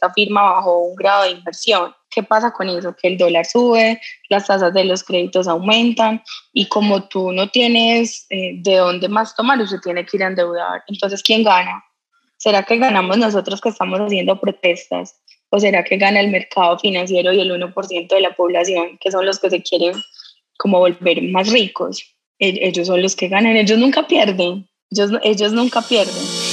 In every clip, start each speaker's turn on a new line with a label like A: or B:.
A: esta firma bajó un grado de inversión. ¿Qué pasa con eso? Que el dólar sube, las tasas de los créditos aumentan y como tú no tienes eh, de dónde más tomar, usted tiene que ir a endeudar. Entonces, ¿quién gana? ¿Será que ganamos nosotros que estamos haciendo protestas? ¿O será que gana el mercado financiero y el 1% de la población, que son los que se quieren como volver más ricos? E-, ellos son los que ganan, ellos nunca pierden, ellos, ellos nunca pierden.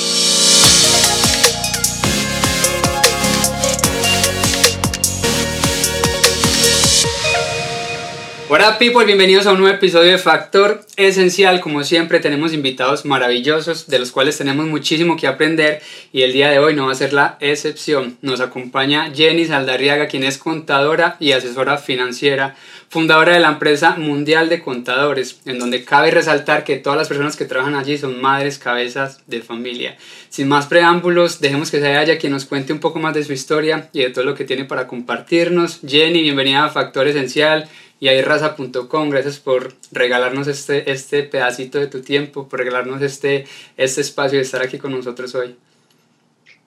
B: Hola people, bienvenidos a un nuevo episodio de Factor Esencial. Como siempre tenemos invitados maravillosos de los cuales tenemos muchísimo que aprender y el día de hoy no va a ser la excepción. Nos acompaña Jenny Saldarriaga, quien es contadora y asesora financiera, fundadora de la empresa Mundial de Contadores, en donde cabe resaltar que todas las personas que trabajan allí son madres, cabezas de familia. Sin más preámbulos, dejemos que sea ella quien nos cuente un poco más de su historia y de todo lo que tiene para compartirnos. Jenny, bienvenida a Factor Esencial y ahí raza.com. Gracias por regalarnos este, este pedacito de tu tiempo, por regalarnos este, este espacio de estar aquí con nosotros hoy.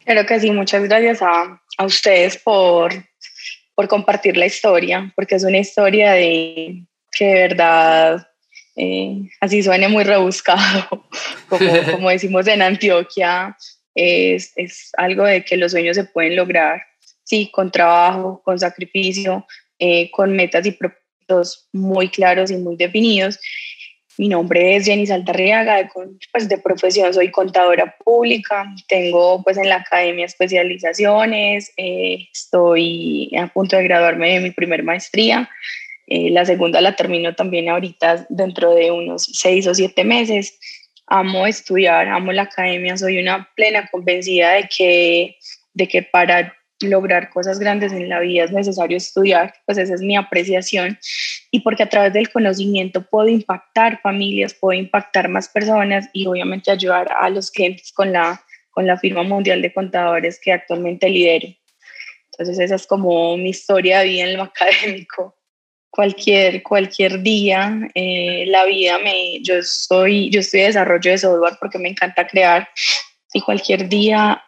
A: Claro que sí, muchas gracias a, a ustedes por, por compartir la historia, porque es una historia de que de verdad eh, así suene muy rebuscado, como, como decimos en Antioquia, es, es, algo de que los sueños se pueden lograr, sí, con trabajo, con sacrificio, eh, con metas y propósitos muy claros y muy definidos. Mi nombre es Jenny Saltarriaga, pues de profesión soy contadora pública, tengo pues en la academia especializaciones, eh, estoy a punto de graduarme de mi primer maestría, eh, la segunda la termino también ahorita dentro de unos seis o siete meses. Amo estudiar, amo la academia, soy una plena convencida de que, de que para lograr cosas grandes en la vida es necesario estudiar, pues esa es mi apreciación, y porque a través del conocimiento puedo impactar familias, puedo impactar más personas y obviamente ayudar a los clientes con la, con la firma mundial de contadores que actualmente lidero. Entonces esa es como mi historia de vida en lo académico. Cualquier, cualquier día, eh, la vida me, yo soy, yo estoy de desarrollo de software porque me encanta crear y cualquier día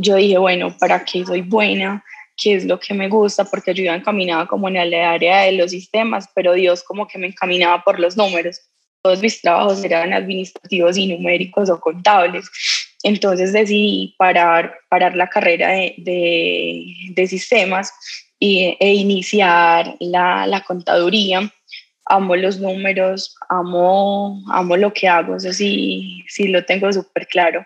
A: yo dije, bueno, ¿para qué soy buena? ¿Qué es lo que me gusta? Porque yo iba encaminada como en el área de los sistemas, pero Dios como que me encaminaba por los números. Todos mis trabajos eran administrativos y numéricos o contables. Entonces decidí parar, parar la carrera de, de, de sistemas y, e iniciar la, la contaduría amo los números, amo, amo lo que hago, eso sí, sí lo tengo súper claro.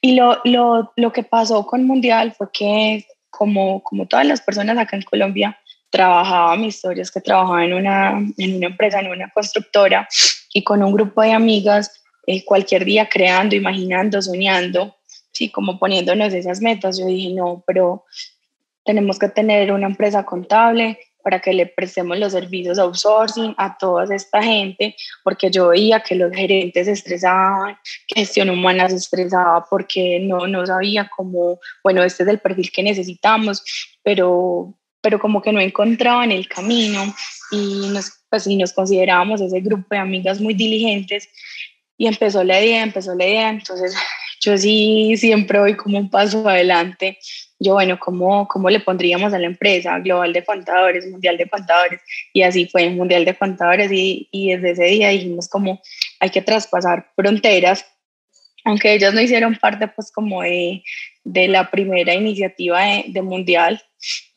A: Y lo, lo, lo, que pasó con Mundial fue que, como, como todas las personas acá en Colombia, trabajaba, mi historia es que trabajaba en una, en una empresa, en una constructora, y con un grupo de amigas, eh, cualquier día creando, imaginando, soñando, sí, como poniéndonos esas metas. Yo dije, no, pero tenemos que tener una empresa contable, para que le prestemos los servicios outsourcing a toda esta gente, porque yo veía que los gerentes se estresaban, que gestión humana se estresaba porque no, no sabía cómo, bueno, este es el perfil que necesitamos, pero, pero como que no encontraban el camino y nos, pues, y nos considerábamos ese grupo de amigas muy diligentes y empezó la idea, empezó la idea, entonces yo sí siempre voy como un paso adelante yo, bueno, ¿cómo, ¿cómo le pondríamos a la empresa? Global de Contadores, Mundial de Contadores, y así fue Mundial de Contadores, y, y desde ese día dijimos como hay que traspasar fronteras, aunque ellos no hicieron parte pues como de, de la primera iniciativa de, de Mundial,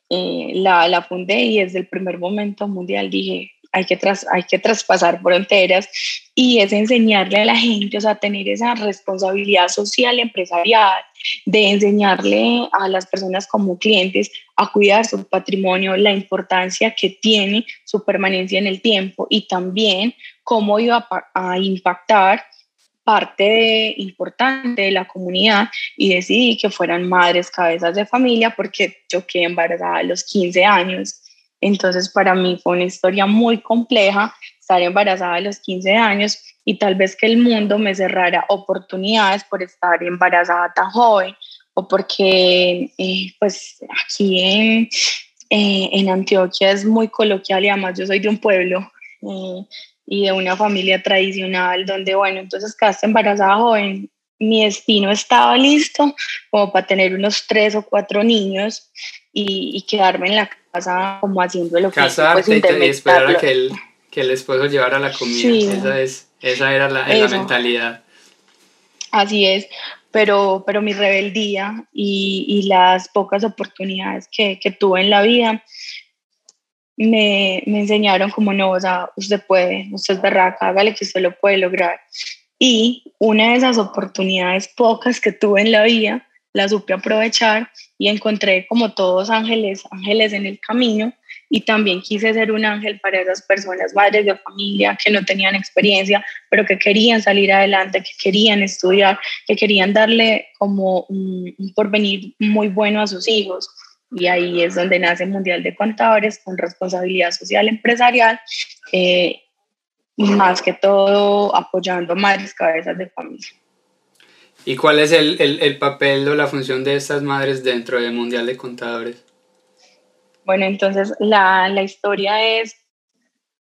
A: eh, la, la fundé y desde el primer momento Mundial dije, hay que, tras, hay que traspasar fronteras y es enseñarle a la gente, o sea, tener esa responsabilidad social empresarial, de enseñarle a las personas como clientes a cuidar su patrimonio, la importancia que tiene su permanencia en el tiempo y también cómo iba a, impactar parte importante de la comunidad y decidí que fueran madres cabezas de familia porque yo quedé embarazada a los 15 años entonces, para mí fue una historia muy compleja estar embarazada a los 15 años y tal vez que el mundo me cerrara oportunidades por estar embarazada tan joven o porque eh, pues aquí en, eh, en, Antioquia es muy coloquial y además yo soy de un pueblo eh, y de una familia tradicional donde bueno, entonces quedaste embarazada joven, mi destino estaba listo como para tener unos tres o cuatro niños y, quedarme en la casa como haciendo lo
B: que Casarte pues, y, esperar a que el, que el esposo llevara la comida. Esa, es, esa era la, la mentalidad.
A: Así es, pero, pero mi rebeldía y, y las pocas oportunidades que, que, tuve en la vida me, me, enseñaron como no, o sea, usted puede, usted es berraca, hágale que usted lo puede lograr. Y una de esas oportunidades pocas que tuve en la vida, la supe aprovechar y encontré como todos ángeles, ángeles en el camino y también quise ser un ángel para esas personas, madres de familia que no tenían experiencia, pero que querían salir adelante, que querían estudiar, que querían darle como un, porvenir muy bueno a sus hijos. Y ahí es donde nace Mundial de Contadores con responsabilidad social empresarial eh, más que todo apoyando madres cabezas de familia.
B: ¿Y cuál es el, el, el, papel o la función de estas madres dentro del Mundial de Contadores?
A: Bueno, entonces la, la historia es,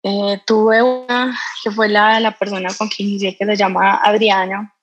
A: eh, tuve una que fue la, la, persona con quien inicié que se llama Adriana,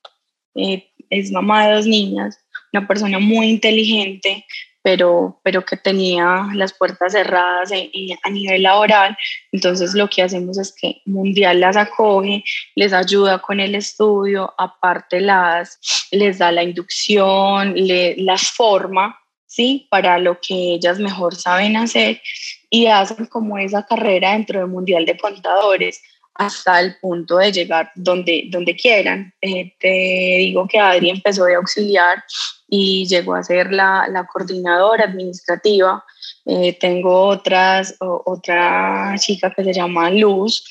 A: eh, es mamá de dos niñas, una persona muy inteligente, pero, pero que tenía las puertas cerradas a nivel laboral. Entonces lo que hacemos es que Mundial las acoge, les ayuda con el estudio, aparte las, les da la inducción, le, las forma, ¿sí? Para lo que ellas mejor saben hacer y hacen como esa carrera dentro del Mundial de Contadores hasta el punto de llegar donde, donde quieran. Eh, te digo que Adri empezó de auxiliar y llegó a ser la, la coordinadora administrativa. Eh, tengo otras, otra chica que se llama Luz,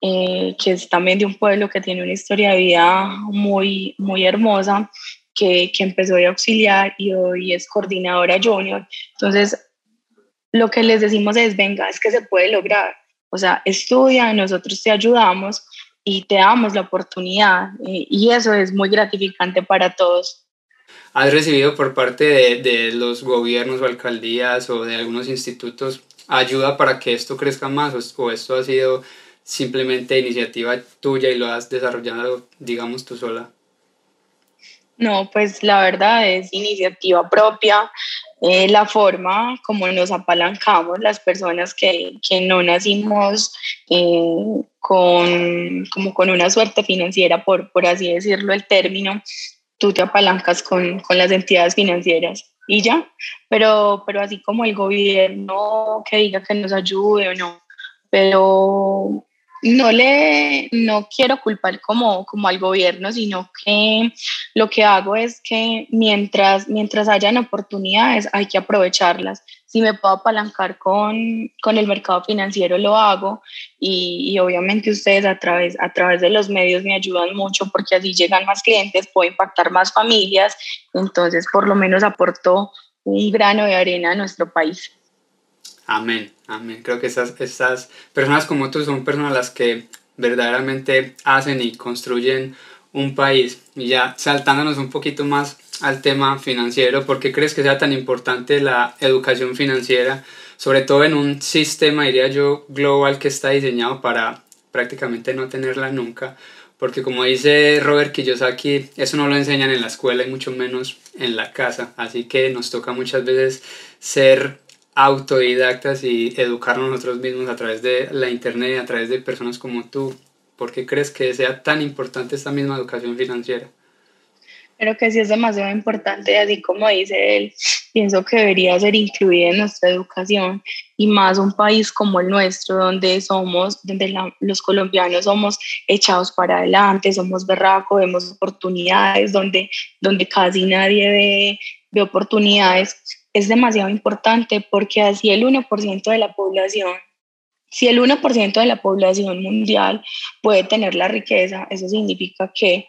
A: eh, que es también de un pueblo que tiene una historia de vida muy, muy hermosa, que, que empezó de auxiliar y hoy es coordinadora junior. Entonces, lo que les decimos es, venga, es que se puede lograr. O sea, estudia, nosotros te ayudamos y te damos la oportunidad. Y eso es muy gratificante para todos
B: has recibido por parte de, de, los gobiernos o alcaldías o de algunos institutos ayuda para que esto crezca más o, esto ha sido simplemente iniciativa tuya y lo has desarrollado, digamos, tú sola?
A: No, pues la verdad es iniciativa propia, eh, la forma como nos apalancamos las personas que, que no nacimos eh, con, como con una suerte financiera, por, por así decirlo el término, tú te apalancas con, con, las entidades financieras y ya, pero, pero así como el gobierno que diga que nos ayude o no, pero no le no quiero culpar como, como al gobierno, sino que lo que hago es que mientras, mientras hayan oportunidades hay que aprovecharlas. Si me puedo apalancar con, con el mercado financiero, lo hago y, y, obviamente ustedes a través, a través de los medios me ayudan mucho porque así llegan más clientes, puedo impactar más familias, entonces por lo menos aporto un grano de arena a nuestro país.
B: Amén, amén. Creo que estas, estas personas como tú son personas las que verdaderamente hacen y construyen un país. Y ya saltándonos un poquito más al tema financiero, ¿por qué crees que sea tan importante la educación financiera? Sobre todo en un sistema, diría yo, global que está diseñado para prácticamente no tenerla nunca. Porque como dice Robert Kiyosaki, eso no lo enseñan en la escuela y mucho menos en la casa. Así que nos toca muchas veces ser autodidactas y educarnos nosotros mismos a través de la internet, a través de personas como tú. ¿Por qué crees que sea tan importante esta misma educación financiera?
A: Creo que sí es demasiado importante, así como dice él, pienso que debería ser incluida en nuestra educación y más un país como el nuestro, donde somos, donde los colombianos somos echados para adelante, somos berracos, vemos oportunidades, donde, donde casi nadie ve, ve oportunidades es demasiado importante porque así el 1% de la población, si el 1% de la población mundial puede tener la riqueza, eso significa que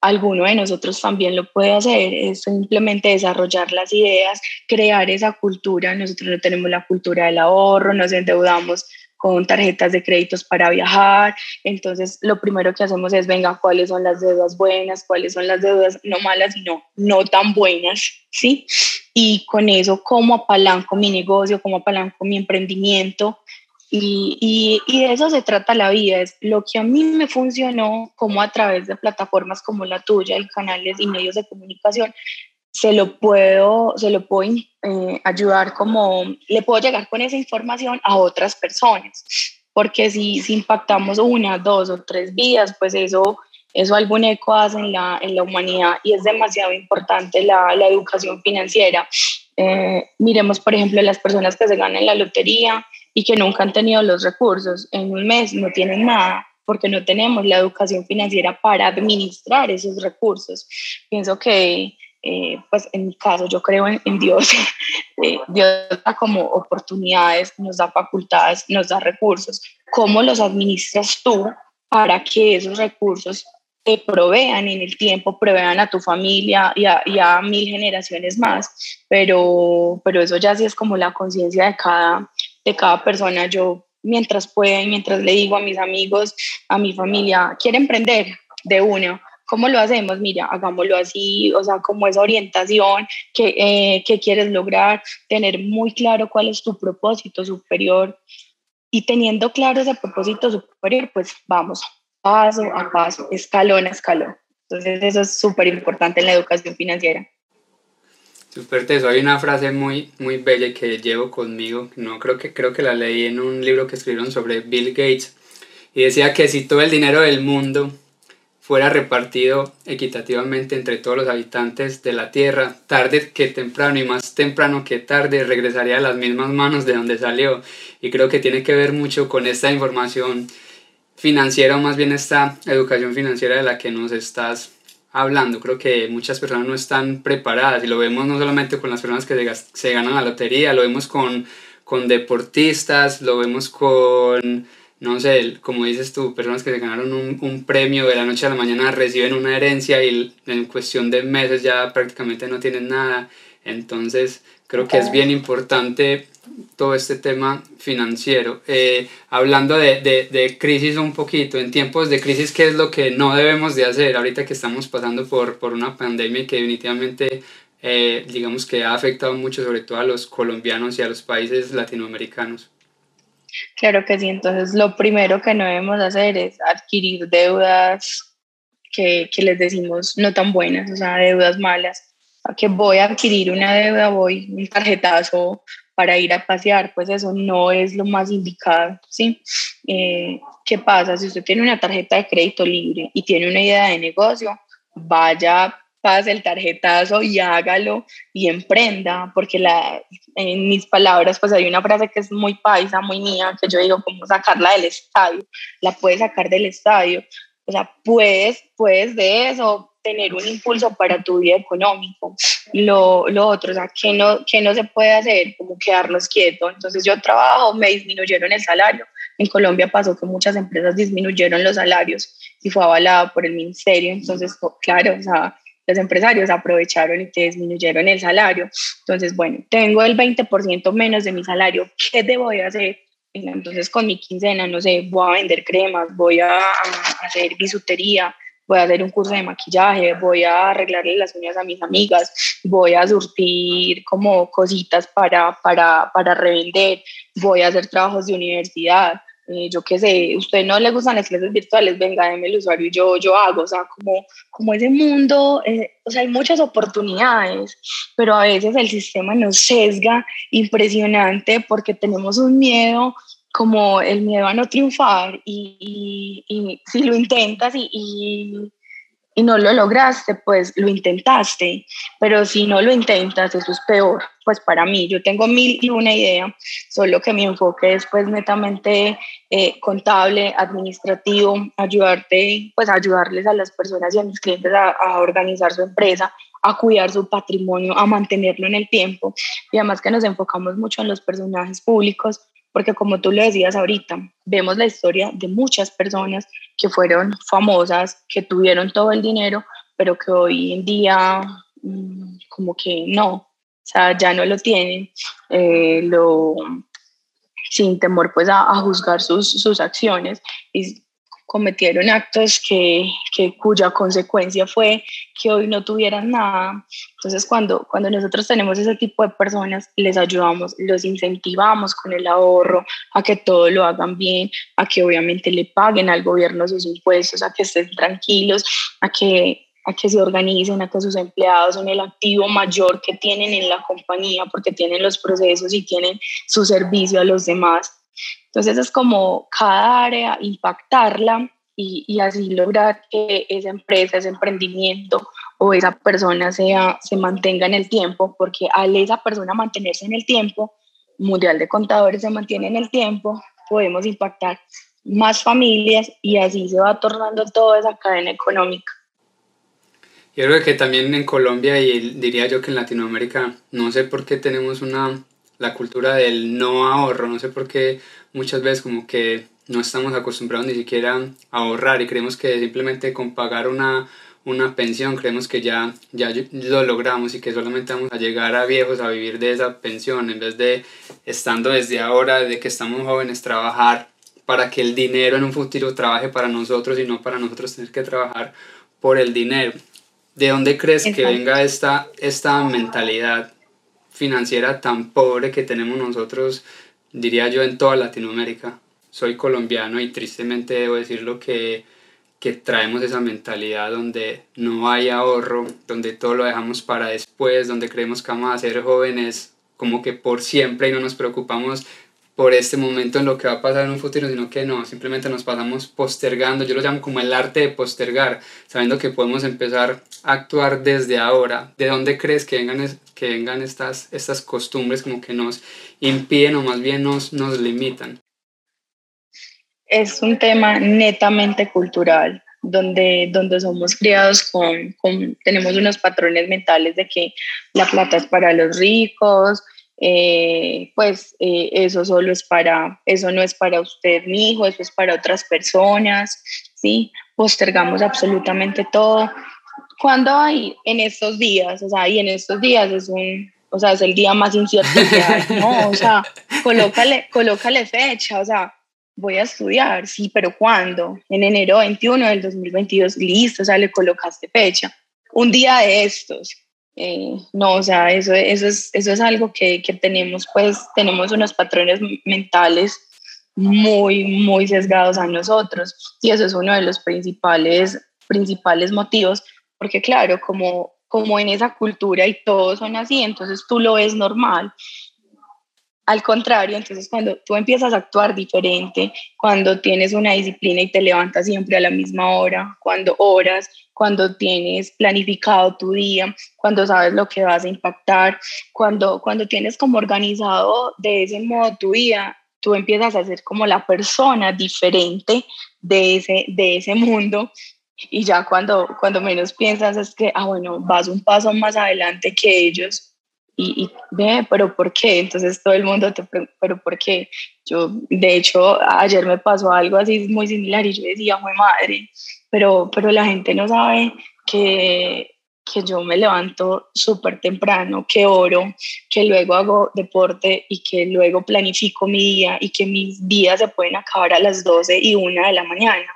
A: alguno de nosotros también lo puede hacer, es simplemente desarrollar las ideas, crear esa cultura. Nosotros no tenemos la cultura del ahorro, nos endeudamos con tarjetas de créditos para viajar. Entonces, lo primero que hacemos es, venga, ¿cuáles son las deudas buenas? ¿Cuáles son las deudas no malas, sino no tan buenas? ¿Sí? Y con eso, ¿cómo apalanco mi negocio? ¿Cómo apalanco mi emprendimiento? Y, y, de eso se trata la vida, es lo que a mí me funcionó, como a través de plataformas como la tuya y canales y medios de comunicación, se lo puedo, se lo puedo eh, ayudar como, le puedo llegar con esa información a otras personas, porque si, si impactamos una, dos o tres vidas, pues eso, eso algún eco hace en la, en la humanidad y es demasiado importante la, la educación financiera. Eh, miremos, por ejemplo, las personas que se ganan la lotería, y que nunca han tenido los recursos. En un mes no tienen nada porque no tenemos la educación financiera para administrar esos recursos. Pienso que, eh, pues en mi caso, yo creo en, Dios. Eh, Dios da como oportunidades, nos da facultades, nos da recursos. ¿Cómo los administras tú para que esos recursos te provean en el tiempo, provean a tu familia y a, y a mil generaciones más? Pero, pero eso ya sí es como la conciencia de cada, de cada persona. Yo, mientras pueda mientras le digo a mis amigos, a mi familia, quiere emprender de uno. ¿Cómo lo hacemos? Mira, hagámoslo así, o sea, como esa orientación que, eh, quieres lograr, tener muy claro cuál es tu propósito superior y teniendo claro ese propósito superior, pues vamos paso a paso, escalón a escalón. Entonces eso es súper importante en la educación financiera.
B: Super teso. Hay una frase muy, muy bella que llevo conmigo. No creo que, creo que la leí en un libro que escribieron sobre Bill Gates. Y decía que si todo el dinero del mundo fuera repartido equitativamente entre todos los habitantes de la Tierra, tarde que temprano y más temprano que tarde regresaría a las mismas manos de donde salió. Y creo que tiene que ver mucho con esta información financiera o más bien esta educación financiera de la que nos estás hablando. Creo que muchas personas no están preparadas y lo vemos no solamente con las personas que se, ganan la lotería, lo vemos con, con deportistas, lo vemos con, no sé, como dices tú, personas que se ganaron un, un, premio de la noche a la mañana reciben una herencia y en cuestión de meses ya prácticamente no tienen nada. Entonces, creo que es bien importante todo este tema financiero. Eh, hablando de, de, de, crisis un poquito, en tiempos de crisis, ¿qué es lo que no debemos de hacer ahorita que estamos pasando por, por una pandemia que definitivamente, eh, digamos que ha afectado mucho, sobre todo a los colombianos y a los países latinoamericanos?
A: Claro que sí, entonces lo primero que no debemos hacer es adquirir deudas que, que les decimos no tan buenas, o sea, deudas malas que voy a adquirir una deuda, voy un tarjetazo para ir a pasear, pues eso no es lo más indicado, ¿sí? Eh, ¿Qué pasa? Si usted tiene una tarjeta de crédito libre y tiene una idea de negocio, vaya, pase el tarjetazo y hágalo y emprenda, porque la, en mis palabras, pues hay una frase que es muy paisa, muy mía, que yo digo, como sacarla del estadio, la puedes sacar del estadio, o sea, puedes, puedes de eso tener un impulso para tu vida económico. Lo, lo otro, o sea, ¿qué no, qué no se puede hacer? Como quedarnos quietos. Entonces yo trabajo, me disminuyeron el salario. En Colombia pasó que muchas empresas disminuyeron los salarios y fue avalado por el ministerio. Entonces, claro, o sea, los empresarios aprovecharon y te disminuyeron el salario. Entonces, bueno, tengo el 20% menos de mi salario. ¿Qué debo de hacer? Entonces, con mi quincena, no sé, voy a vender cremas, voy a, hacer bisutería, voy a hacer un curso de maquillaje, voy a arreglarle las uñas a mis amigas, voy a surtir como cositas para, para, para revender, voy a hacer trabajos de universidad, eh, yo qué sé, usted no le gustan las clases virtuales, venga, déme el usuario y yo, yo hago, o sea, como, como ese mundo, eh, o sea, hay muchas oportunidades, pero a veces el sistema nos sesga impresionante porque tenemos un miedo como el miedo a no triunfar y, si lo intentas y, y, no lo lograste, pues lo intentaste, pero si no lo intentas, eso es peor. Pues para mí, yo tengo mil y una idea, solo que mi enfoque es pues netamente eh, contable, administrativo, ayudarte, pues ayudarles a las personas y a mis clientes a, a organizar su empresa, a cuidar su patrimonio, a mantenerlo en el tiempo. Y además que nos enfocamos mucho en los personajes públicos, porque como tú lo decías ahorita, vemos la historia de muchas personas que fueron famosas, que tuvieron todo el dinero, pero que hoy en día mm, como que no, o sea, ya no lo tienen, eh, lo, sin temor pues a, a juzgar sus, sus, acciones. Y cometieron actos que, que, cuya consecuencia fue que hoy no tuvieran nada. Entonces, cuando, cuando nosotros tenemos ese tipo de personas, les ayudamos, los incentivamos con el ahorro a que todo lo hagan bien, a que obviamente le paguen al gobierno sus impuestos, a que estén tranquilos, a que a que se organicen, a que sus empleados son el activo mayor que tienen en la compañía porque tienen los procesos y tienen su servicio a los demás. Entonces es como cada área impactarla y, y así lograr que esa empresa, ese emprendimiento o esa persona sea, se mantenga en el tiempo, porque al esa persona mantenerse en el tiempo, Mundial de Contadores se mantiene en el tiempo, podemos impactar más familias y así se va tornando toda esa cadena económica.
B: Yo creo que también en Colombia y diría yo que en Latinoamérica, no sé por qué tenemos una, la cultura del no ahorro, no sé por qué muchas veces como que no estamos acostumbrados ni siquiera a ahorrar y creemos que simplemente con pagar una, una pensión creemos que ya, ya lo logramos y que solamente vamos a llegar a viejos a vivir de esa pensión en vez de estando desde ahora, de que estamos jóvenes, trabajar para que el dinero en un futuro trabaje para nosotros y no para nosotros tener que trabajar por el dinero. ¿De dónde crees que venga esta, esta mentalidad financiera tan pobre que tenemos nosotros, diría yo, en toda Latinoamérica? Soy colombiano y tristemente debo decirlo que, que traemos esa mentalidad donde no hay ahorro, donde todo lo dejamos para después, donde creemos que vamos a ser jóvenes como que por siempre y no nos preocupamos por este momento en lo que va a pasar en un futuro, sino que no, simplemente nos pasamos postergando, yo lo llamo como el arte de postergar, sabiendo que podemos empezar a actuar desde ahora. ¿De dónde crees que vengan, que vengan estas, estas costumbres como que nos impiden o más bien nos, nos limitan?
A: Es un tema netamente cultural. Donde, donde somos criados con, con, tenemos unos patrones mentales de que la plata es para los ricos, eh, pues eh, eso solo es para, eso no es para usted, mi hijo, eso es para otras personas, ¿sí? Postergamos absolutamente todo. cuando hay en estos días? O sea, y en estos días es un, o sea, es el día más incierto que hay, ¿no? O sea, colócale, colócale fecha, o sea, voy a estudiar, sí, pero ¿cuándo? En enero 21 del 2022, listo, o sea, le colocaste fecha. Un día de estos, eh, no, o sea, eso, eso, es, eso es algo que, que, tenemos, pues tenemos unos patrones mentales muy, muy sesgados a nosotros y eso es uno de los principales, principales motivos, porque claro, como, como en esa cultura y todos son así, entonces tú lo ves normal. Al contrario, entonces cuando tú empiezas a actuar diferente, cuando tienes una disciplina y te levantas siempre a la misma hora, cuando oras, cuando tienes planificado tu día, cuando sabes lo que vas a impactar, cuando, cuando tienes como organizado de ese modo tu vida, tú empiezas a ser como la persona diferente de ese, de ese mundo. Y ya cuando, cuando menos piensas es que, ah, bueno, vas un paso más adelante que ellos y, y ve, pero ¿por qué? Entonces todo el mundo te pregunta, pero ¿por qué? Yo, de hecho, ayer me pasó algo así muy similar y yo decía, muy madre, pero, pero la gente no sabe que, que yo me levanto súper temprano, que oro, que luego hago deporte y que luego planifico mi día y que mis días se pueden acabar a las 12 y 1 de la mañana,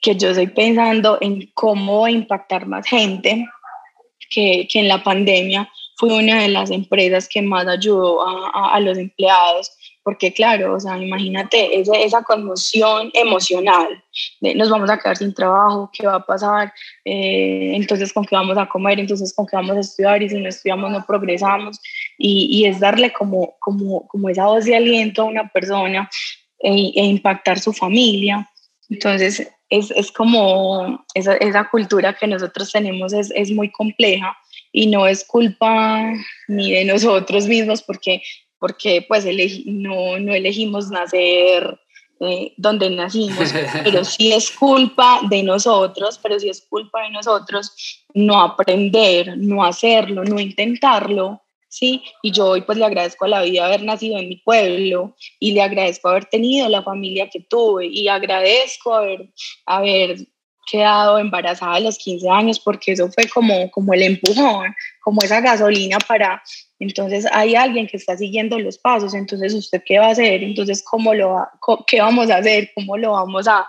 A: que yo estoy pensando en cómo impactar más gente, que, que en la pandemia fue una de las empresas que más ayudó a, a los empleados porque claro, o sea, imagínate esa, esa conmoción emocional, de nos vamos a quedar sin trabajo, ¿qué va a pasar? Eh, entonces, ¿con qué vamos a comer? Entonces, ¿con qué vamos a estudiar? Y si no estudiamos, no progresamos. Y, y es darle como, como, como esa voz de aliento a una persona e, e impactar su familia. Entonces, es, es como esa, esa, cultura que nosotros tenemos es, es muy compleja y no es culpa ni de nosotros mismos porque porque pues no, no elegimos nacer eh, donde nacimos, pero sí es culpa de nosotros, pero sí es culpa de nosotros no aprender, no hacerlo, no intentarlo, ¿sí? Y yo hoy pues le agradezco a la vida haber nacido en mi pueblo y le agradezco haber tenido la familia que tuve y agradezco haber, haber quedado embarazada a los 15 años porque eso fue como, como el empujón, como esa gasolina para, entonces hay alguien que está siguiendo los pasos, entonces usted qué va a hacer, entonces cómo lo va, qué vamos a hacer, cómo lo vamos a,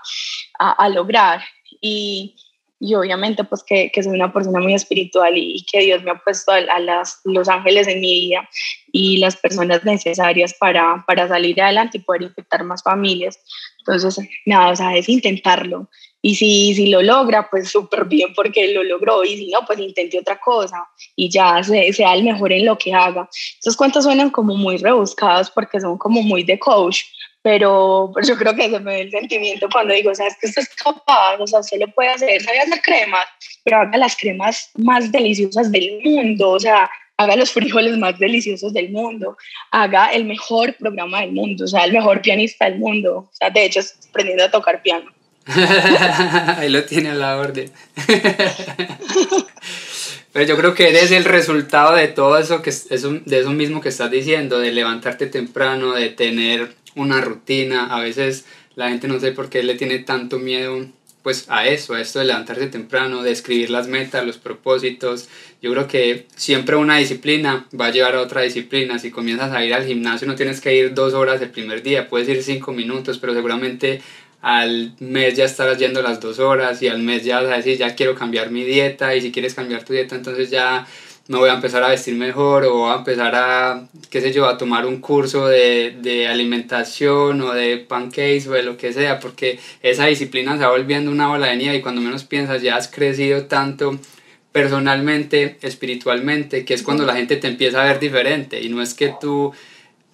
A: a, lograr. Y, y, obviamente pues que, que, soy una persona muy espiritual y, que Dios me ha puesto a, a, las, los ángeles en mi vida y las personas necesarias para, para salir adelante y poder infectar más familias. Entonces, nada, o sea, es intentarlo. Y si, si lo logra, pues súper bien porque lo logró. Y si no, pues intente otra cosa y ya sea el mejor en lo que haga. Esos cuentos suenan como muy rebuscados porque son como muy de coach, pero, yo creo que se me ve el sentimiento cuando digo, o sea, es que usted es capaz, o sea, usted lo puede hacer, sabe hacer cremas, pero haga las cremas más deliciosas del mundo, o sea, haga los frijoles más deliciosos del mundo, haga el mejor programa del mundo, o sea, el mejor pianista del mundo. O sea, de hecho, aprendiendo a tocar piano.
B: Ahí lo tiene a la orden. Pero yo creo que eres el resultado de todo eso, que es de eso mismo que estás diciendo, de levantarte temprano, de tener una rutina. A veces la gente no sé por qué le tiene tanto miedo pues a eso, a esto de levantarse temprano, de escribir las metas, los propósitos. Yo creo que siempre una disciplina va a llevar a otra disciplina. Si comienzas a ir al gimnasio no tienes que ir dos horas el primer día, puedes ir cinco minutos, pero seguramente al mes ya estarás yendo las dos horas y al mes ya vas a decir ya quiero cambiar mi dieta y si quieres cambiar tu dieta entonces ya me voy a empezar a vestir mejor o voy a empezar a, qué sé yo, a tomar un curso de, de, alimentación o de pancakes o de lo que sea, porque esa disciplina se va volviendo una bola de nieve y cuando menos piensas ya has crecido tanto personalmente, espiritualmente, que es cuando la gente te empieza a ver diferente. Y no es que tú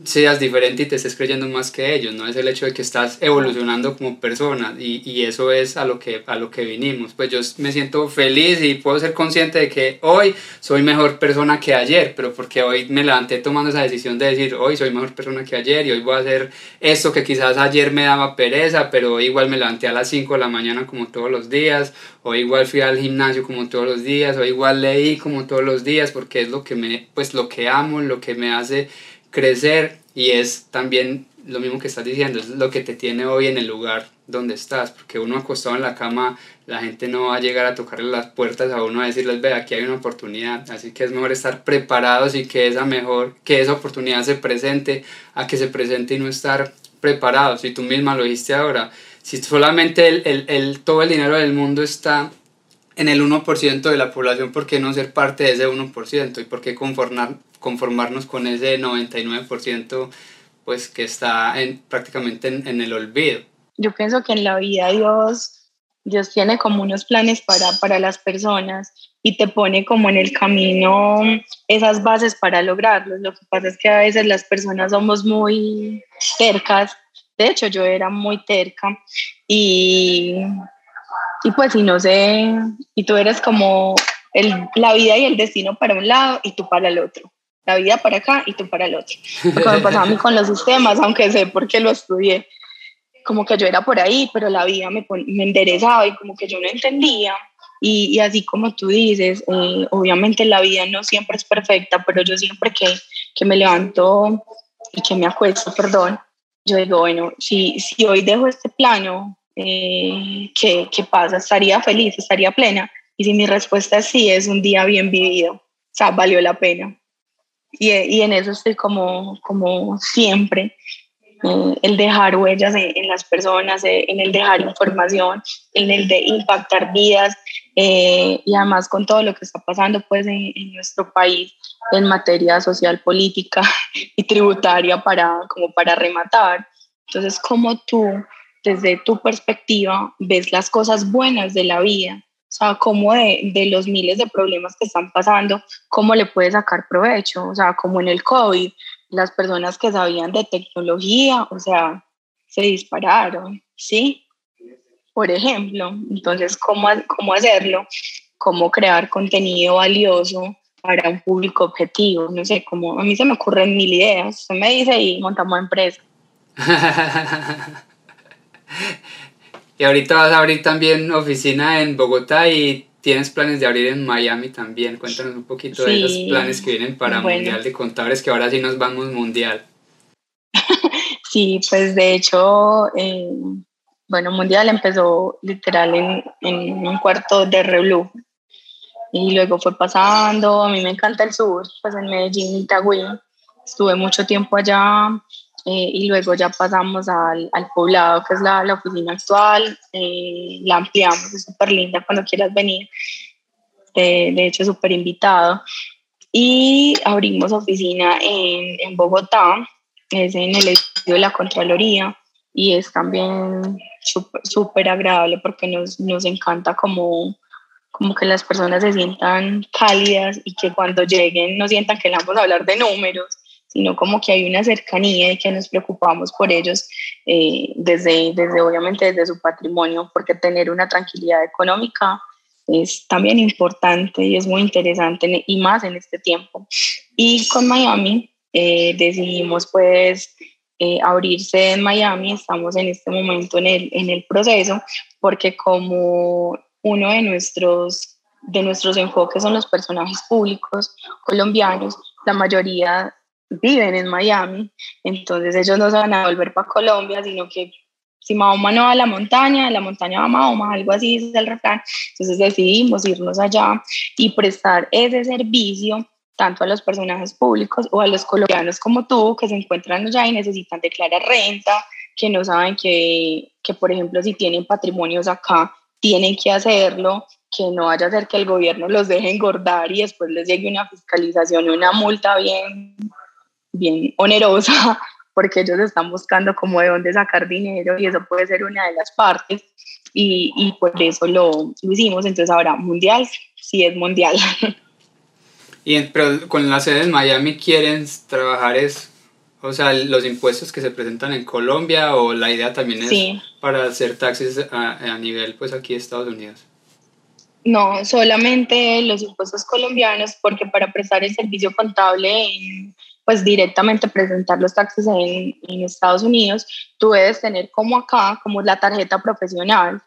B: seas diferente y te estés creyendo más que ellos, no es el hecho de que estás evolucionando como persona y, y, eso es a lo, que, a lo que vinimos. Pues yo me siento feliz y puedo ser consciente de que hoy soy mejor persona que ayer, pero porque hoy me levanté tomando esa decisión de decir hoy soy mejor persona que ayer y hoy voy a hacer esto que quizás ayer me daba pereza, pero igual me levanté a las 5 de la mañana como todos los días, o igual fui al gimnasio como todos los días, o igual leí como todos los días porque es lo que me, pues lo que amo, lo que me hace crecer y es también lo mismo que estás diciendo, es lo que te tiene hoy en el lugar donde estás, porque uno acostado en la cama, la gente no va a llegar a tocarle las puertas a uno a decirles, ve, aquí hay una oportunidad, así que es mejor estar preparados y que esa mejor, que esa oportunidad se presente, a que se presente y no estar preparados, y tú misma lo dijiste ahora, si solamente el, el, el todo el dinero del mundo está en el 1% de la población, ¿por qué no ser parte de ese 1%? ¿Y por qué conformar, conformarnos con ese 99% pues que está en, prácticamente en, en, el olvido.
A: Yo pienso que en la vida Dios, Dios tiene como unos planes para, para las personas y te pone como en el camino esas bases para lograrlos. Lo que pasa es que a veces las personas somos muy tercas. De hecho, yo era muy terca y, y pues si no sé, y tú eres como el, la vida y el destino para un lado y tú para el otro la vida para acá y tú para el otro. Porque me pasaba a mí con los sistemas, aunque sé por qué lo estudié, como que yo era por ahí, pero la vida me, me enderezaba y como que yo no entendía. Y, y así como tú dices, eh, obviamente la vida no siempre es perfecta, pero yo siempre que, que me levanto y que me acuesto, perdón, yo digo, bueno, si, si hoy dejo este plano, eh, ¿qué, ¿qué pasa? ¿Estaría feliz? ¿Estaría plena? Y si mi respuesta es sí, es un día bien vivido, o sea, valió la pena y, y en eso estoy como, como siempre, eh, el dejar huellas en, las personas, eh, en el dejar información, en el de impactar vidas eh, y además con todo lo que está pasando pues en, en, nuestro país en materia social, política y tributaria para, como para rematar. Entonces, ¿cómo tú, desde tu perspectiva, ves las cosas buenas de la vida? O sea, cómo de, de, los miles de problemas que están pasando, cómo le puede sacar provecho. O sea, como en el COVID, las personas que sabían de tecnología, o sea, se dispararon, ¿sí? Por ejemplo, entonces, ¿cómo, cómo hacerlo? ¿Cómo crear contenido valioso para un público objetivo? No sé, como a mí se me ocurren mil ideas. Usted me dice y montamos empresa.
B: Y ahorita vas a abrir también oficina en Bogotá y tienes planes de abrir en Miami también. Cuéntanos un poquito de esos planes que vienen para Mundial de Contadores, que ahora sí nos vamos mundial.
A: sí, pues de hecho, eh, bueno, Mundial empezó literal en, en un cuarto de reloj. y luego fue pasando, a mí me encanta el sur, pues en Medellín, Itagüí, estuve mucho tiempo allá eh, y luego ya pasamos al, al poblado, que es la, la oficina actual, eh, la ampliamos, es súper linda cuando quieras venir, de, de hecho súper invitado. Y abrimos oficina en, en Bogotá, es en el edificio de la Contraloría y es también súper agradable porque nos, nos encanta como como que las personas se sientan cálidas y que cuando lleguen no sientan que le vamos a hablar de números, sino como que hay una cercanía y que nos preocupamos por ellos eh, desde, desde, obviamente, desde su patrimonio, porque tener una tranquilidad económica es también importante y es muy interesante y más en este tiempo. Y con Miami eh, decidimos pues eh, abrirse en Miami, estamos en este momento en el, en el proceso, porque como uno de nuestros, de nuestros enfoques son los personajes públicos colombianos. La mayoría viven en Miami, entonces ellos no se van a volver para Colombia, sino que si Mahoma no va a la montaña, la montaña va a Mahoma, algo así es el refrán. Entonces decidimos irnos allá y prestar ese servicio tanto a los personajes públicos o a los colombianos como tú que se encuentran allá y necesitan declarar renta, que no saben que, que por ejemplo, si tienen patrimonios acá, tienen que hacerlo, que no vaya a ser que el gobierno los deje engordar y después les llegue una fiscalización y una multa bien, bien onerosa, porque ellos están buscando como de dónde sacar dinero y eso puede ser una de las partes y, y por eso lo, hicimos. Entonces ahora mundial, sí es mundial.
B: Y pero con la sede en Miami quieren trabajar es o sea, los impuestos que se presentan en Colombia o la idea también es para hacer taxis a, a, nivel, pues aquí de Estados Unidos.
A: No, solamente los impuestos colombianos, porque para prestar el servicio contable, pues directamente presentar los taxis en, en Estados Unidos, tú debes tener como acá, como la tarjeta profesional,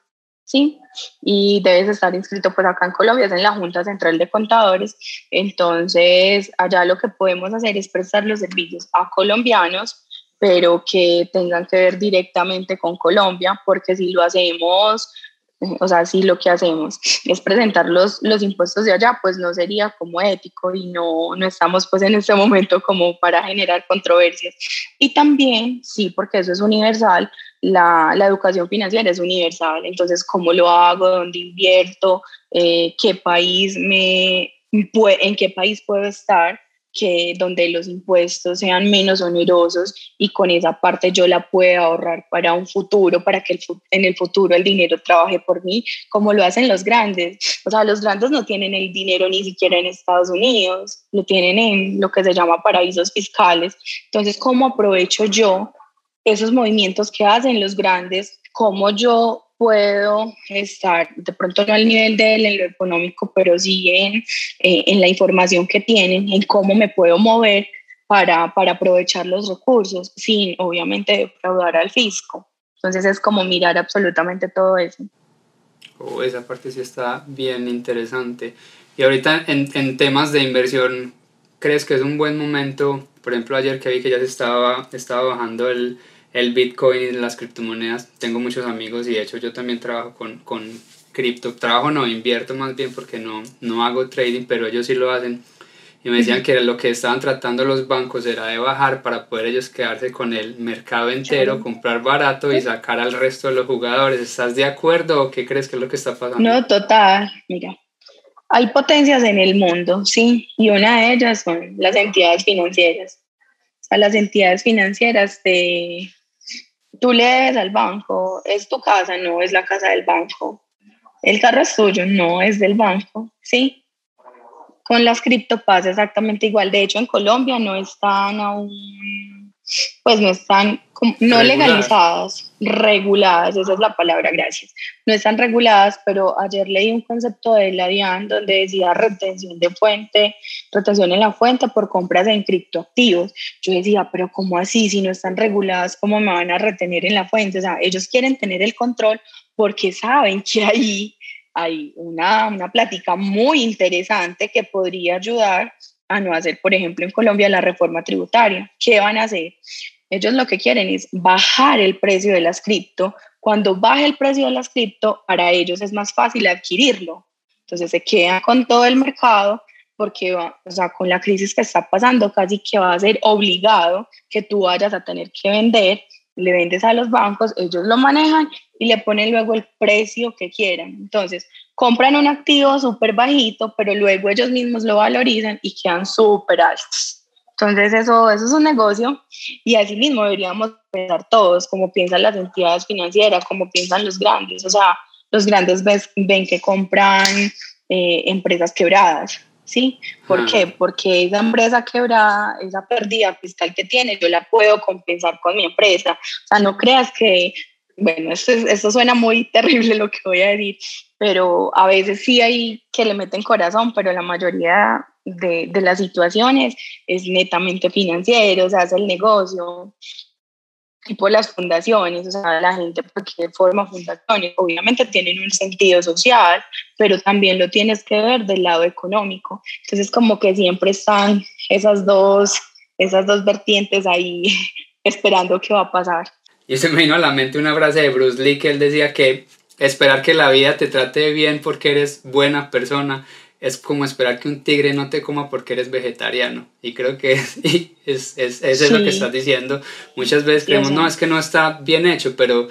A: ¿sí? Y debes estar inscrito pues acá en Colombia, es en la Junta Central de Contadores. Entonces, allá lo que podemos hacer es prestar los servicios a colombianos, pero que tengan que ver directamente con Colombia, porque si lo hacemos, o sea, si lo que hacemos es presentar los, los impuestos de allá, pues no sería como ético y no, no estamos pues en este momento como para generar controversias. Y también, sí, porque eso es universal, la, la, educación financiera es universal, entonces cómo lo hago, dónde invierto, eh, qué país me, en qué país puedo estar, que donde los impuestos sean menos onerosos y con esa parte yo la pueda ahorrar para un futuro, para que en el futuro el dinero trabaje por mí, como lo hacen los grandes. O sea, los grandes no tienen el dinero ni siquiera en Estados Unidos, lo tienen en lo que se llama paraísos fiscales. Entonces, ¿cómo aprovecho yo esos movimientos que hacen los grandes, cómo yo puedo estar, de pronto no al nivel de él en lo económico, pero sí en, eh, en la información que tienen, en cómo me puedo mover para, para aprovechar los recursos, sin obviamente defraudar al fisco. Entonces es como mirar absolutamente todo eso.
B: Oh, esa parte sí está bien interesante. Y ahorita en, en temas de inversión, ¿crees que es un buen momento? Por ejemplo, ayer que vi que ya se estaba, estaba bajando el, el Bitcoin las criptomonedas. Tengo muchos amigos y de hecho yo también trabajo con, con cripto. Trabajo no, invierto más bien porque no, no hago trading, pero ellos sí lo hacen. Y me decían que lo que estaban tratando los bancos era de bajar para poder ellos quedarse con el mercado entero, comprar barato y sacar al resto de los jugadores. ¿Estás de acuerdo o qué crees que es lo que está pasando?
A: No, total. Mira, hay potencias en el mundo, sí, y una de ellas son las entidades financieras. O sea, las entidades financieras te, tú le debes al banco, es tu casa, no es la casa del banco. El carro es tuyo, no es del banco, ¿sí? Con las cripto pasa exactamente igual. De hecho, en Colombia no están aún, pues no están, no legalizadas, reguladas, esa es la palabra, gracias. No están reguladas, pero ayer leí un concepto de la DIAN donde decía retención de fuente, retención en la fuente por compras en criptoactivos. Yo decía, pero ¿cómo así? Si no están reguladas, ¿cómo me van a retener en la fuente? O sea, ellos quieren tener el control porque saben que ahí hay una, una plática muy interesante que podría ayudar a no hacer, por ejemplo, en Colombia la reforma tributaria. ¿Qué van a hacer? Ellos lo que quieren es bajar el precio de las cripto. Cuando baje el precio de las cripto, para ellos es más fácil adquirirlo. Entonces se quedan con todo el mercado porque o sea, con la crisis que está pasando casi que va a ser obligado que tú vayas a tener que vender, le vendes a los bancos, ellos lo manejan y le ponen luego el precio que quieran. Entonces, compran un activo súper bajito, pero luego ellos mismos lo valorizan y quedan súper altos. Entonces, eso, eso es un negocio y así mismo deberíamos pensar todos, como piensan las entidades financieras, como piensan los grandes. O sea, los grandes ven que compran eh, empresas quebradas ¿sí? ¿Por qué? Porque esa empresa quebrada, esa pérdida fiscal que tiene, yo la puedo compensar con mi empresa. O sea, no creas que, bueno, esto, suena muy terrible lo que voy a decir, pero a veces sí hay que le meten corazón, pero la mayoría de, de las situaciones es netamente financiero, o sea, es el negocio, tipo las fundaciones, o sea, la gente porque forma fundaciones, obviamente tienen un sentido social, pero también lo tienes que ver del lado económico. Entonces, como que siempre están esas dos, esas dos vertientes ahí esperando qué va a pasar.
B: Y se me vino a la mente una frase de Bruce Lee que él decía que esperar que la vida te trate bien porque eres buena persona es como esperar que un tigre no te coma porque eres vegetariano. Y creo que es, es, es, lo que estás diciendo. Muchas veces creemos, no, es que no está bien hecho, pero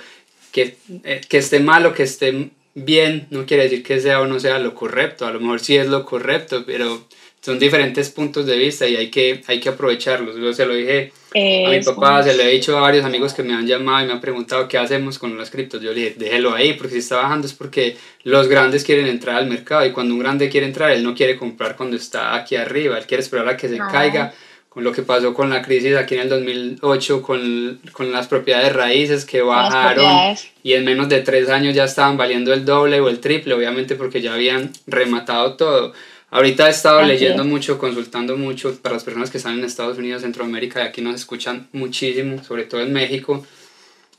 B: que, eh, que esté mal o que esté bien no quiere decir que sea o no sea lo correcto. A lo mejor sí es lo correcto, pero son diferentes puntos de vista y hay que, hay que aprovecharlos. Yo se lo dije a mi papá, se lo he dicho a varios amigos que me han llamado y me han preguntado qué hacemos con los criptos. Yo le dije, déjelo ahí, porque si está bajando es porque los grandes quieren entrar al mercado y cuando un grande quiere entrar, él no quiere comprar cuando está aquí arriba, él quiere esperar a que se caiga. Con lo que pasó con la crisis aquí en el 2008, con, con las propiedades raíces que bajaron y en menos de tres años ya estaban valiendo el doble o el triple, obviamente porque ya habían rematado todo. Ahorita he estado leyendo mucho, consultando mucho para las personas que están en Estados Unidos, Centroamérica y aquí nos escuchan muchísimo, sobre todo en México,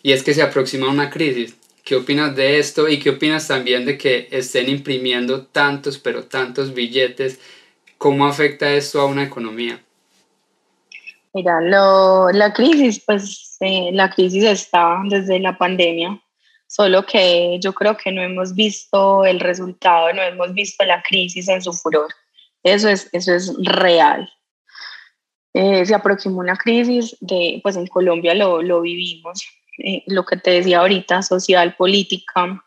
B: y es que se aproxima una crisis. ¿Qué opinas de esto y qué opinas también de que estén imprimiendo tantos, pero tantos billetes? ¿Cómo afecta esto a una economía?
A: Mira, lo, la crisis, pues eh, la crisis está desde la pandemia solo que yo creo que no hemos visto el resultado, no hemos visto la crisis en su furor. Eso es, eso es real. Eh, se aproximó una crisis, de, pues en Colombia lo, lo vivimos, eh, lo que te decía ahorita, social, política,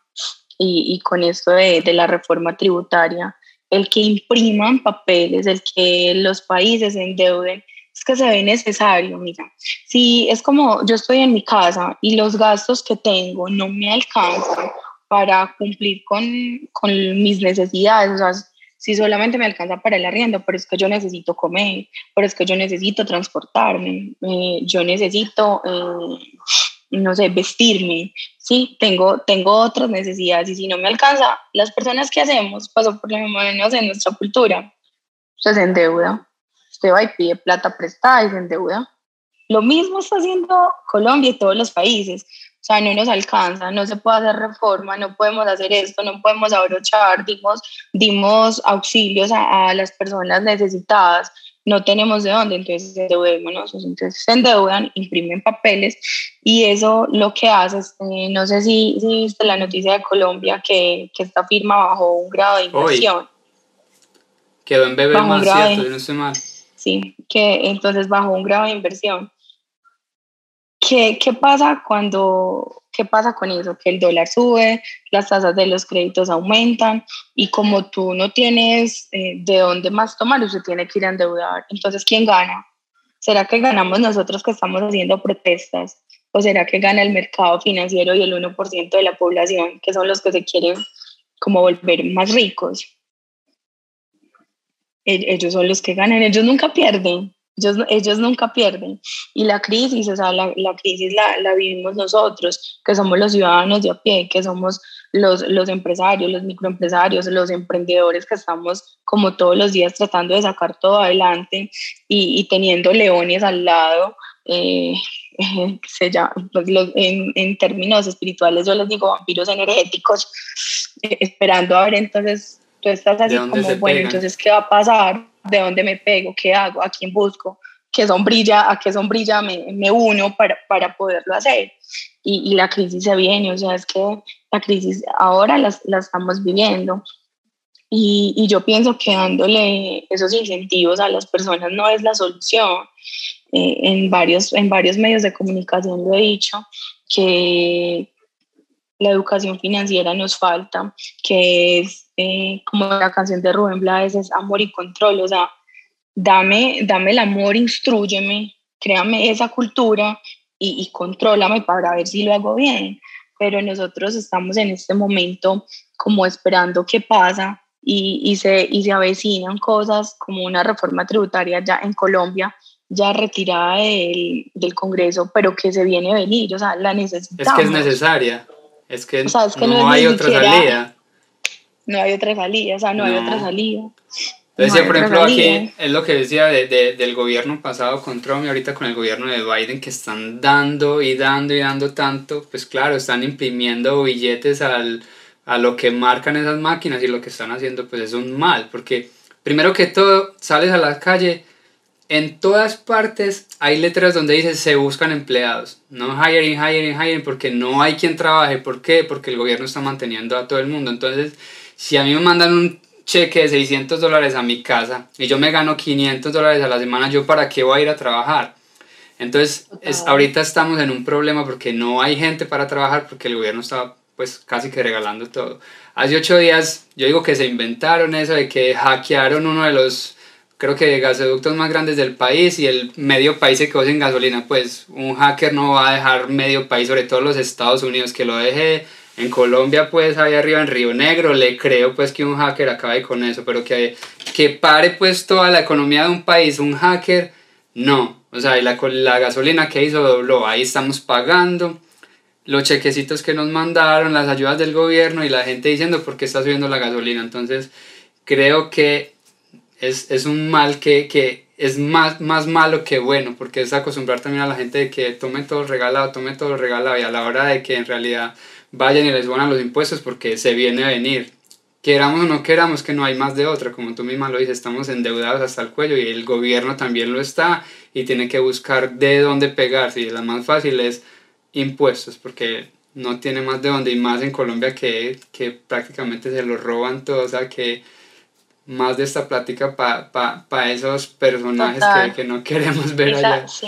A: y, y con esto de, de, la reforma tributaria, el que impriman papeles, el que los países endeuden es que se ve necesario, mira. Si es como yo estoy en mi casa y los gastos que tengo no me alcanzan para cumplir con, con mis necesidades, o sea, si solamente me alcanza para el arriendo, pero es que yo necesito comer, pero es que yo necesito transportarme, eh, yo necesito, eh, no sé, vestirme, sí, tengo, tengo otras necesidades y si no me alcanza, las personas que hacemos, paso por lo menos en nuestra cultura, se endeuda usted va y pide plata prestada y se endeuda. Lo mismo está haciendo Colombia y todos los países. O sea, no nos alcanza, no se puede hacer reforma, no podemos hacer esto, no podemos abrochar, dimos, dimos auxilios a, las personas necesitadas, no tenemos de dónde, entonces endeudémonos, entonces se endeudan, imprimen papeles y eso lo que hace, es, eh, no sé si, si, viste la noticia de Colombia que, que esta firma bajó un grado de inversión.
B: Quedó en bebé más, cierto, no estoy mal.
A: ¿Sí? Que entonces bajo un grado de inversión. ¿Qué, ¿Qué, pasa cuando, qué pasa con eso? Que el dólar sube, las tasas de los créditos aumentan y como tú no tienes eh, de dónde más tomar, usted tiene que ir a endeudar. Entonces, ¿quién gana? ¿Será que ganamos nosotros que estamos haciendo protestas? ¿O será que gana el mercado financiero y el 1% de la población, que son los que se quieren como volver más ricos? Ellos son los que ganan, ellos nunca pierden, ellos, ellos nunca pierden. Y la crisis, o sea, la, la crisis la, la, vivimos nosotros, que somos los ciudadanos de a pie, que somos los, los empresarios, los microempresarios, los emprendedores que estamos como todos los días tratando de sacar todo adelante y, y teniendo leones al lado. Eh, se llama, pues, en, en, términos espirituales yo les digo vampiros energéticos, eh, esperando a ver entonces Tú estás así como, bueno, entonces, ¿qué va a pasar? ¿De dónde me pego? ¿Qué hago? ¿A quién busco? ¿Qué sombrilla, a qué sombrilla me, me uno para, para, poderlo hacer? Y, y, la crisis se viene, o sea, es que la crisis ahora la, la estamos viviendo. Y, y, yo pienso que dándole esos incentivos a las personas no es la solución. Eh, en, varios, en varios medios de comunicación lo he dicho, que la educación financiera nos falta, que es eh, como la canción de Rubén Blades, es amor y control, o sea, dame, dame el amor, instruyeme, créame esa cultura y, y contrólame para ver si lo hago bien. Pero nosotros estamos en este momento como esperando qué pasa y, y, se, y se avecinan cosas como una reforma tributaria ya en Colombia, ya retirada del, del, Congreso, pero que se viene a venir, o sea, la necesitamos.
B: Es que es necesaria, es que, no, hay otra salida.
A: No hay otra salida, o sea, no, hay otra salida.
B: Entonces, por ejemplo, aquí es lo que decía de, de, del gobierno pasado con Trump y ahorita con el gobierno de Biden que están dando y dando y dando tanto, pues claro, están imprimiendo billetes al, a lo que marcan esas máquinas y lo que están haciendo pues es un mal, porque primero que todo sales a la calle, en todas partes hay letras donde dice se buscan empleados, no hiring, hiring, hiring, porque no hay quien trabaje, ¿por qué? Porque el gobierno está manteniendo a todo el mundo, entonces si a mí me mandan un cheque de 600 dólares a mi casa y yo me gano 500 dólares a la semana, ¿yo para qué voy a ir a trabajar? Entonces, es, ahorita estamos en un problema porque no hay gente para trabajar porque el gobierno está pues casi que regalando todo. Hace ocho días yo digo que se inventaron eso de que hackearon uno de los, creo que gasoductos más grandes del país y el medio país se quedó sin gasolina. Pues un hacker no va a dejar medio país, sobre todo los Estados Unidos, que lo deje en Colombia, pues ahí arriba en Río Negro, le creo pues que un hacker acabe con eso, pero que, que pare pues toda la economía de un país, un hacker, no. O sea, la, la gasolina que hizo dobló, ahí estamos pagando los chequecitos que nos mandaron, las ayudas del gobierno y la gente diciendo por qué está subiendo la gasolina. Entonces, creo que es, es un mal que, que, es más, más malo que bueno, porque es acostumbrar también a la gente de que tome todo regalado, tome todo regalado y a la hora de que en realidad vayan y les suban los impuestos porque se viene a venir. Queramos o no queramos que no hay más de otra, como tú misma lo dices, estamos endeudados hasta el cuello y el gobierno también lo está y tiene que buscar de dónde pegarse. Y la más fácil es impuestos porque no tiene más de dónde y más en Colombia que, que prácticamente se lo roban todo, o sea que más de esta plática para pa, pa esos personajes que, que, no queremos ver allá.
A: Sí.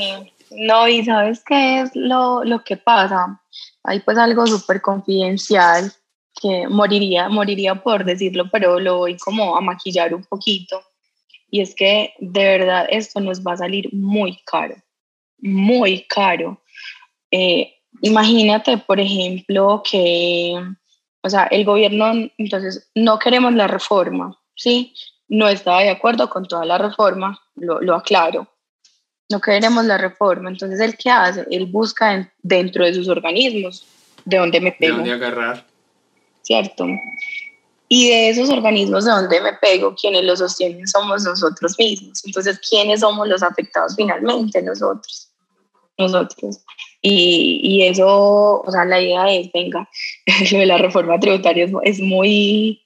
A: No, y sabes qué es lo, lo que pasa. Hay pues algo súper confidencial que moriría, moriría por decirlo, pero lo voy como a maquillar un poquito. Y es que de verdad esto nos va a salir muy caro, muy caro. Eh, imagínate, por ejemplo, que, o sea, el gobierno, entonces, no queremos la reforma, ¿sí? No estaba de acuerdo con toda la reforma, lo, lo aclaro. No queremos la reforma, entonces, ¿el qué hace? Él busca dentro de sus organismos de dónde me pego.
B: De dónde agarrar.
A: ¿Cierto? Y de esos organismos de donde me pego, quienes los sostienen somos nosotros mismos. Entonces, ¿quiénes somos los afectados finalmente? Nosotros. Nosotros. Y, y, eso, o sea, la idea es, venga, lo de la reforma tributaria es, muy,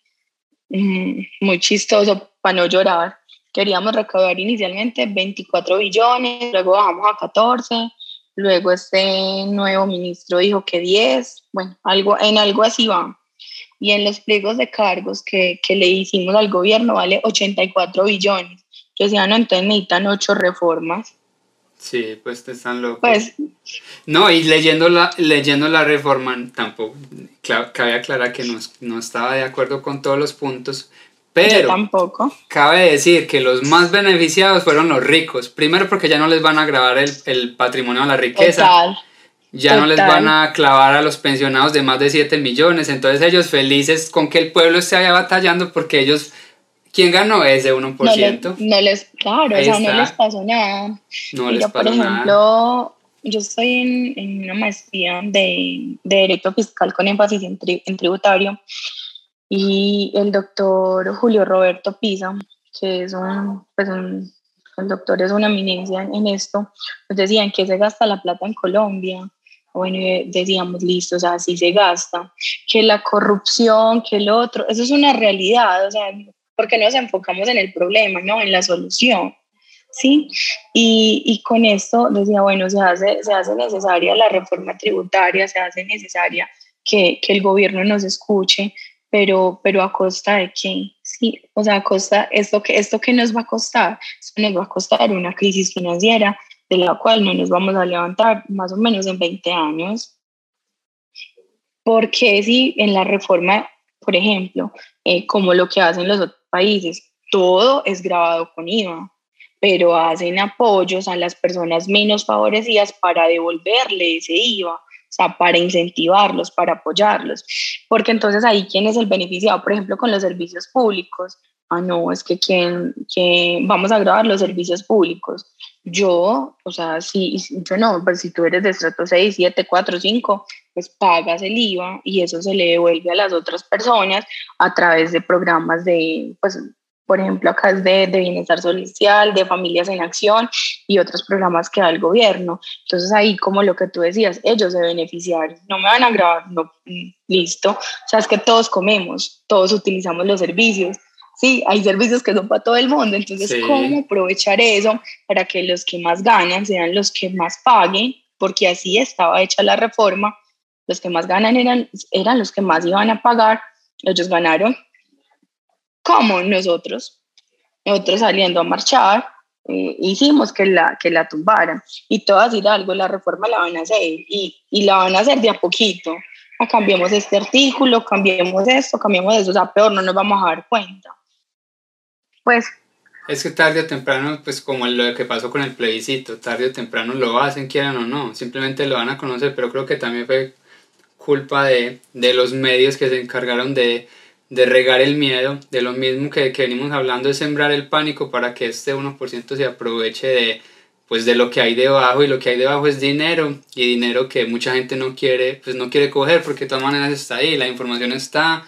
A: muy chistoso para no llorar. Queríamos recaudar inicialmente 24 billones, luego bajamos a 14, luego este nuevo ministro dijo que 10, bueno, algo, en algo así va. Y en los pliegos de cargos que, que le hicimos al gobierno vale 84 billones. Yo decía, no, entonces necesitan 8 reformas.
B: Sí, pues te están locos. Pues, no, y leyendo la, leyendo la reforma, tampoco, cabe aclarar que no, no estaba de acuerdo con todos los puntos, pero
A: tampoco.
B: cabe decir que los más beneficiados fueron los ricos. Primero porque ya no les van a grabar el, el patrimonio a la riqueza. Ya no les van a clavar a los pensionados de más de 7 millones. Entonces ellos felices con que el pueblo esté allá batallando porque ellos ¿Quién ganó ese 1%?
A: No les, no les claro, o sea, no les pasó nada. No les pasó por ejemplo, yo estoy en, una maestría de, de, Derecho Fiscal con énfasis en, en, tributario y el doctor Julio Roberto Pisa, que es un, pues un, el doctor es una eminencia en esto, nos decían que se gasta la plata en Colombia. Bueno, decíamos, listo, o sea, sí se gasta, que la corrupción, que el otro, eso es una realidad, o sea, porque nos enfocamos en el problema, ¿no? En la solución. ¿Sí? Y, y con esto decía, bueno, se hace, se hace necesaria la reforma tributaria, se hace necesaria que, que el gobierno nos escuche, pero, pero a costa de qué, Sí, o sea, costa, esto, que, esto que nos va a costar, esto nos va a costar una crisis financiera de la cual no nos vamos a levantar más o menos en 20 años. Porque si en la reforma, por ejemplo, eh, como lo que hacen los otros países, todo es grabado con IVA, pero hacen apoyos a las personas menos favorecidas para devolverle ese IVA, o sea, para incentivarlos, para apoyarlos. Porque entonces ahí, ¿quién es el beneficiado? Por ejemplo, con los servicios públicos. Ah, no, es que quién, quién vamos a grabar los servicios públicos yo, o sea, si, yo no, pero pues si tú eres de estrato 6, 7, 4, 5, pues pagas el IVA y eso se le devuelve a las otras personas a través de programas de, pues, por ejemplo, acá es de, de bienestar social, de familias en acción y otros programas que da el gobierno. Entonces ahí, como lo que tú decías, ellos se beneficiaron, no me van a grabar, no, mm, listo. O sea, es que todos comemos, todos utilizamos los servicios Sí, hay servicios que son para todo el mundo, entonces cómo aprovechar eso para que los que más ganan sean los que más paguen, porque así estaba hecha la reforma, los que más ganan eran, eran los que más iban a pagar, ellos ganaron, como nosotros, nosotros saliendo a marchar, eh, hicimos que la, que la tumbaran. Y todas ir algo, la reforma la van a hacer y, y la van a hacer de a poquito. Ah, cambiemos este artículo, cambiemos esto, cambiemos eso, o sea, peor no nos vamos a dar cuenta pues...
B: Es que tarde o temprano, pues como lo que pasó con el plebiscito, tarde o temprano lo hacen, quieran o no, simplemente lo van a conocer, pero creo que también fue culpa de, de los medios que se encargaron de, de regar el miedo, de lo mismo que, que, venimos hablando, de sembrar el pánico para que este 1% se aproveche de, pues de lo que hay debajo y lo que hay debajo es dinero y dinero que mucha gente no quiere, pues no quiere coger porque de todas maneras está ahí, la información está,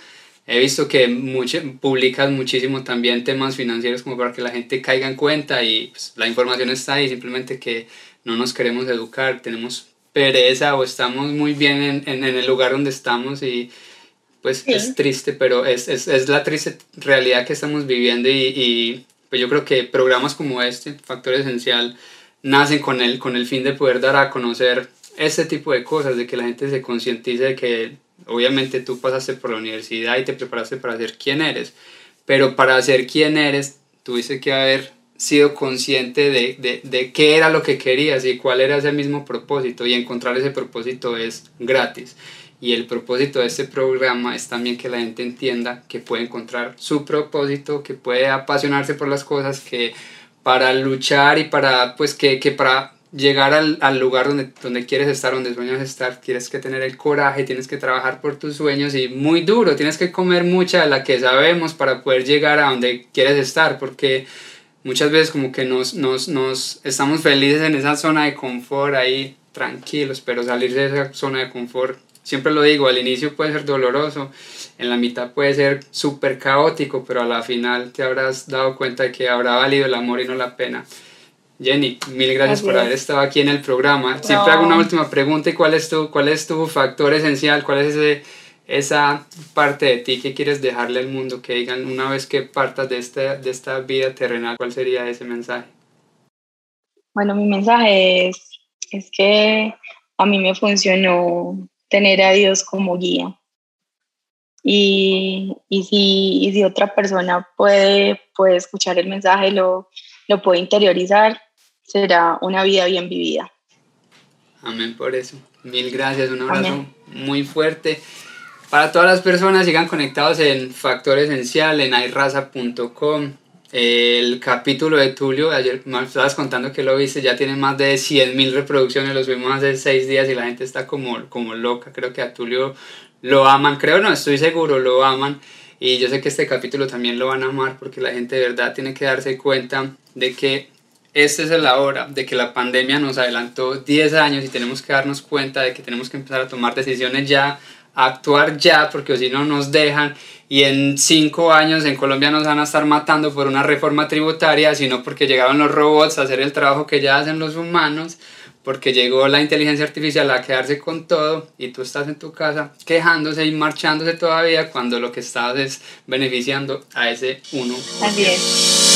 B: He visto que mucho, publicas muchísimo también temas financieros como para que la gente caiga en cuenta y pues, la información está ahí, simplemente que no nos queremos educar, tenemos pereza o estamos muy bien en, en, el lugar donde estamos y pues es triste, pero es, es, es, la triste realidad que estamos viviendo y, y, pues yo creo que programas como este, Factor Esencial, nacen con el, con el fin de poder dar a conocer este tipo de cosas, de que la gente se concientice de que obviamente tú pasaste por la universidad y te preparaste para ser quien eres, pero para ser quien eres tuviste que haber sido consciente de, de, de, qué era lo que querías y cuál era ese mismo propósito y encontrar ese propósito es gratis. Y el propósito de este programa es también que la gente entienda que puede encontrar su propósito, que puede apasionarse por las cosas, que para luchar y para, pues, que, que para llegar al, al, lugar donde, donde quieres estar, donde sueñas estar, tienes que tener el coraje, tienes que trabajar por tus sueños y muy duro, tienes que comer mucha de la que sabemos para poder llegar a donde quieres estar, porque muchas veces como que nos, nos, nos estamos felices en esa zona de confort ahí tranquilos, pero salir de esa zona de confort, siempre lo digo, al inicio puede ser doloroso, en la mitad puede ser súper caótico, pero a la final te habrás dado cuenta de que habrá valido el amor y no la pena. Jenny, mil gracias por haber estado aquí en el programa. Siempre hago una última pregunta. cuál es tu, cuál es tu factor esencial? ¿Cuál es ese, esa parte de ti que quieres dejarle al mundo? Que digan una vez que partas de esta, de esta vida terrenal, ¿cuál sería ese mensaje?
A: Bueno, mi mensaje es, es que a mí me funcionó tener a Dios como guía. Y, y, si, y si otra persona puede, puede escuchar el mensaje, lo, lo puede interiorizar, será una vida bien vivida.
B: Amén por eso. Mil gracias, un abrazo muy fuerte. Para todas las personas, sigan conectados en Factor Esencial, en airaza.com. El capítulo de Tulio, ayer me estabas contando que lo viste, ya tiene más de 100.000 reproducciones, los vimos hace 6 días y la gente está como, como loca. Creo que a Tulio lo aman, creo no, estoy seguro, lo aman. Y yo sé que este capítulo también lo van a amar porque la gente de verdad tiene que darse cuenta de que esta es la hora, de que la pandemia nos adelantó 10 años y tenemos que darnos cuenta de que tenemos que empezar a tomar decisiones ya, a actuar ya, porque si no nos dejan y en 5 años en Colombia nos van a estar matando por una reforma tributaria, sino porque llegaron los robots a hacer el trabajo que ya hacen los humanos porque llegó la inteligencia artificial a quedarse con todo y tú estás en tu casa quejándose y marchándose todavía cuando lo que estás es beneficiando a ese uno.
A: Así es.